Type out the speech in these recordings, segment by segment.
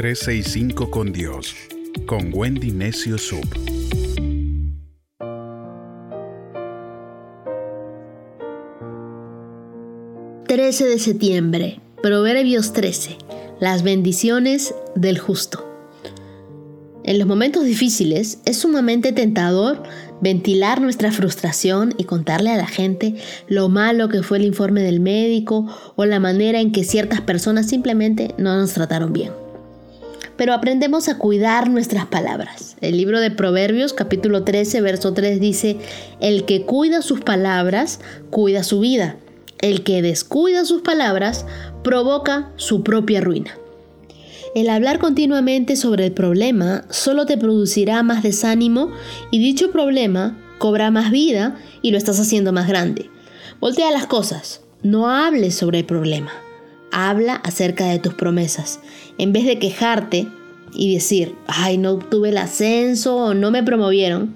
365 con Dios, con Wendy Necio Sub. ...13 de septiembre... Proverbios 13. Las bendiciones del justo. En los momentos difíciles es sumamente tentador ventilar nuestra frustración y contarle a la gente lo malo que fue el informe del médico o la manera en que ciertas personas simplemente no nos trataron bien. Pero aprendemos a cuidar nuestras palabras. El libro de Proverbios capítulo 13 verso 3 dice, el que cuida sus palabras, cuida su vida. El que descuida sus palabras, provoca su propia ruina. El hablar continuamente sobre el problema solo te producirá más desánimo y dicho problema cobra más vida y lo estás haciendo más grande. Voltea las cosas, no hables sobre el problema, habla acerca de tus promesas. En vez de quejarte y decir, ay, no obtuve el ascenso o no me promovieron,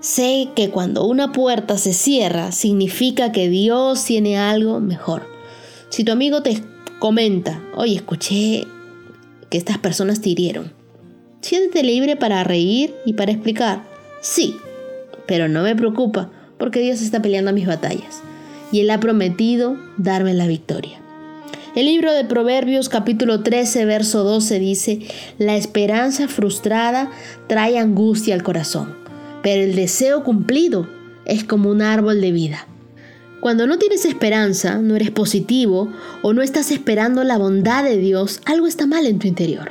sé que cuando una puerta se cierra significa que Dios tiene algo mejor. Si tu amigo te comenta, oye, escuché que estas personas te hirieron, siéntete libre para reír y para explicar. Sí, pero no me preocupa porque Dios está peleando mis batallas y Él ha prometido darme la victoria. El libro de Proverbios capítulo 13 verso 12 dice, la esperanza frustrada trae angustia al corazón, pero el deseo cumplido es como un árbol de vida. Cuando no tienes esperanza, no eres positivo o no estás esperando la bondad de Dios, algo está mal en tu interior.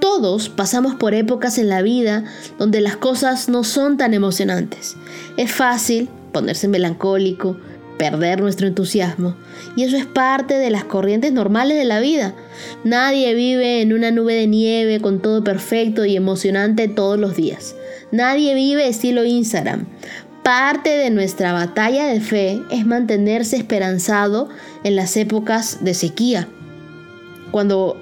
Todos pasamos por épocas en la vida donde las cosas no son tan emocionantes. Es fácil ponerse melancólico, perder nuestro entusiasmo. Y eso es parte de las corrientes normales de la vida. Nadie vive en una nube de nieve con todo perfecto y emocionante todos los días. Nadie vive estilo Instagram. Parte de nuestra batalla de fe es mantenerse esperanzado en las épocas de sequía, cuando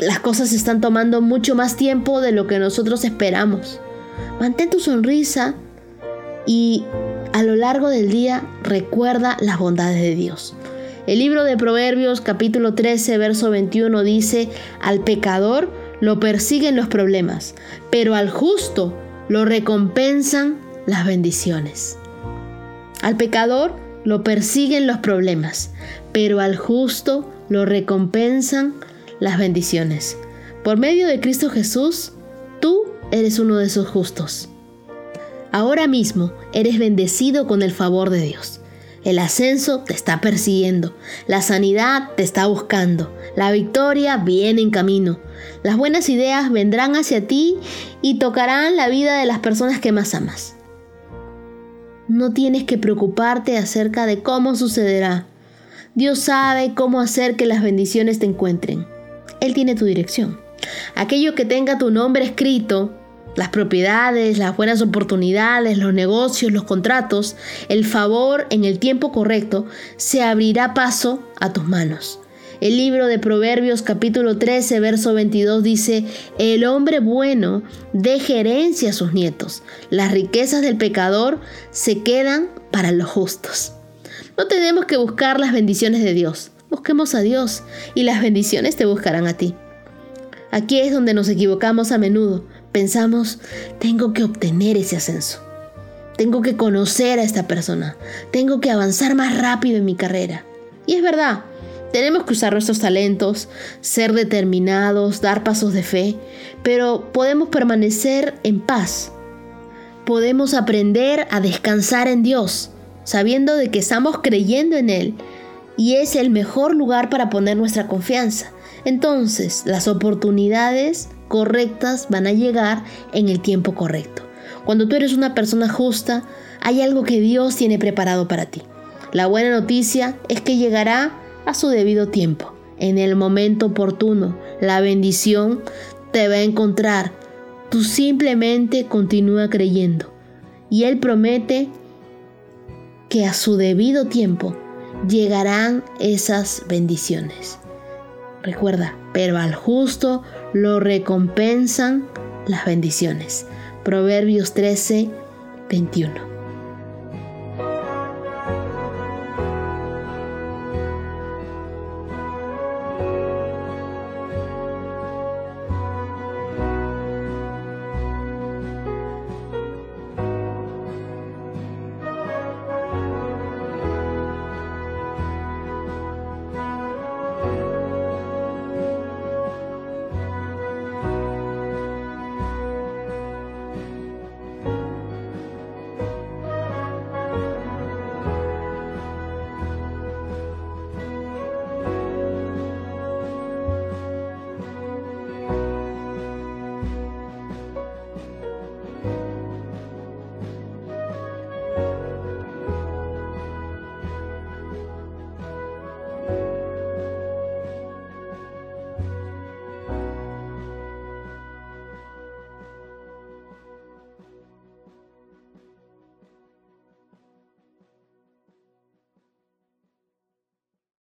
las cosas están tomando mucho más tiempo de lo que nosotros esperamos. Mantén tu sonrisa y a lo largo del día recuerda las bondades de Dios. El libro de Proverbios capítulo 13 verso 21 dice, al pecador lo persiguen los problemas, pero al justo lo recompensan las bendiciones. Al pecador lo persiguen los problemas, pero al justo lo recompensan las bendiciones. Por medio de Cristo Jesús, tú eres uno de esos justos. Ahora mismo eres bendecido con el favor de Dios. El ascenso te está persiguiendo, la sanidad te está buscando, la victoria viene en camino. Las buenas ideas vendrán hacia ti y tocarán la vida de las personas que más amas. No tienes que preocuparte acerca de cómo sucederá. Dios sabe cómo hacer que las bendiciones te encuentren. Él tiene tu dirección. Aquello que tenga tu nombre escrito, las propiedades, las buenas oportunidades, los negocios, los contratos, el favor en el tiempo correcto, se abrirá paso a tus manos. El libro de Proverbios capítulo 13, verso 22 dice, el hombre bueno deja herencia a sus nietos, las riquezas del pecador se quedan para los justos. No tenemos que buscar las bendiciones de Dios, busquemos a Dios y las bendiciones te buscarán a ti. Aquí es donde nos equivocamos a menudo. Pensamos, tengo que obtener ese ascenso. Tengo que conocer a esta persona. Tengo que avanzar más rápido en mi carrera. Y es verdad, tenemos que usar nuestros talentos, ser determinados, dar pasos de fe, pero podemos permanecer en paz. Podemos aprender a descansar en Dios, sabiendo de que estamos creyendo en Él y es el mejor lugar para poner nuestra confianza. Entonces, las oportunidades correctas van a llegar en el tiempo correcto. Cuando tú eres una persona justa, hay algo que Dios tiene preparado para ti. La buena noticia es que llegará a su debido tiempo, en el momento oportuno. La bendición te va a encontrar. Tú simplemente continúa creyendo. Y Él promete que a su debido tiempo llegarán esas bendiciones. Recuerda, pero al justo lo recompensan las bendiciones. Proverbios 13, 21.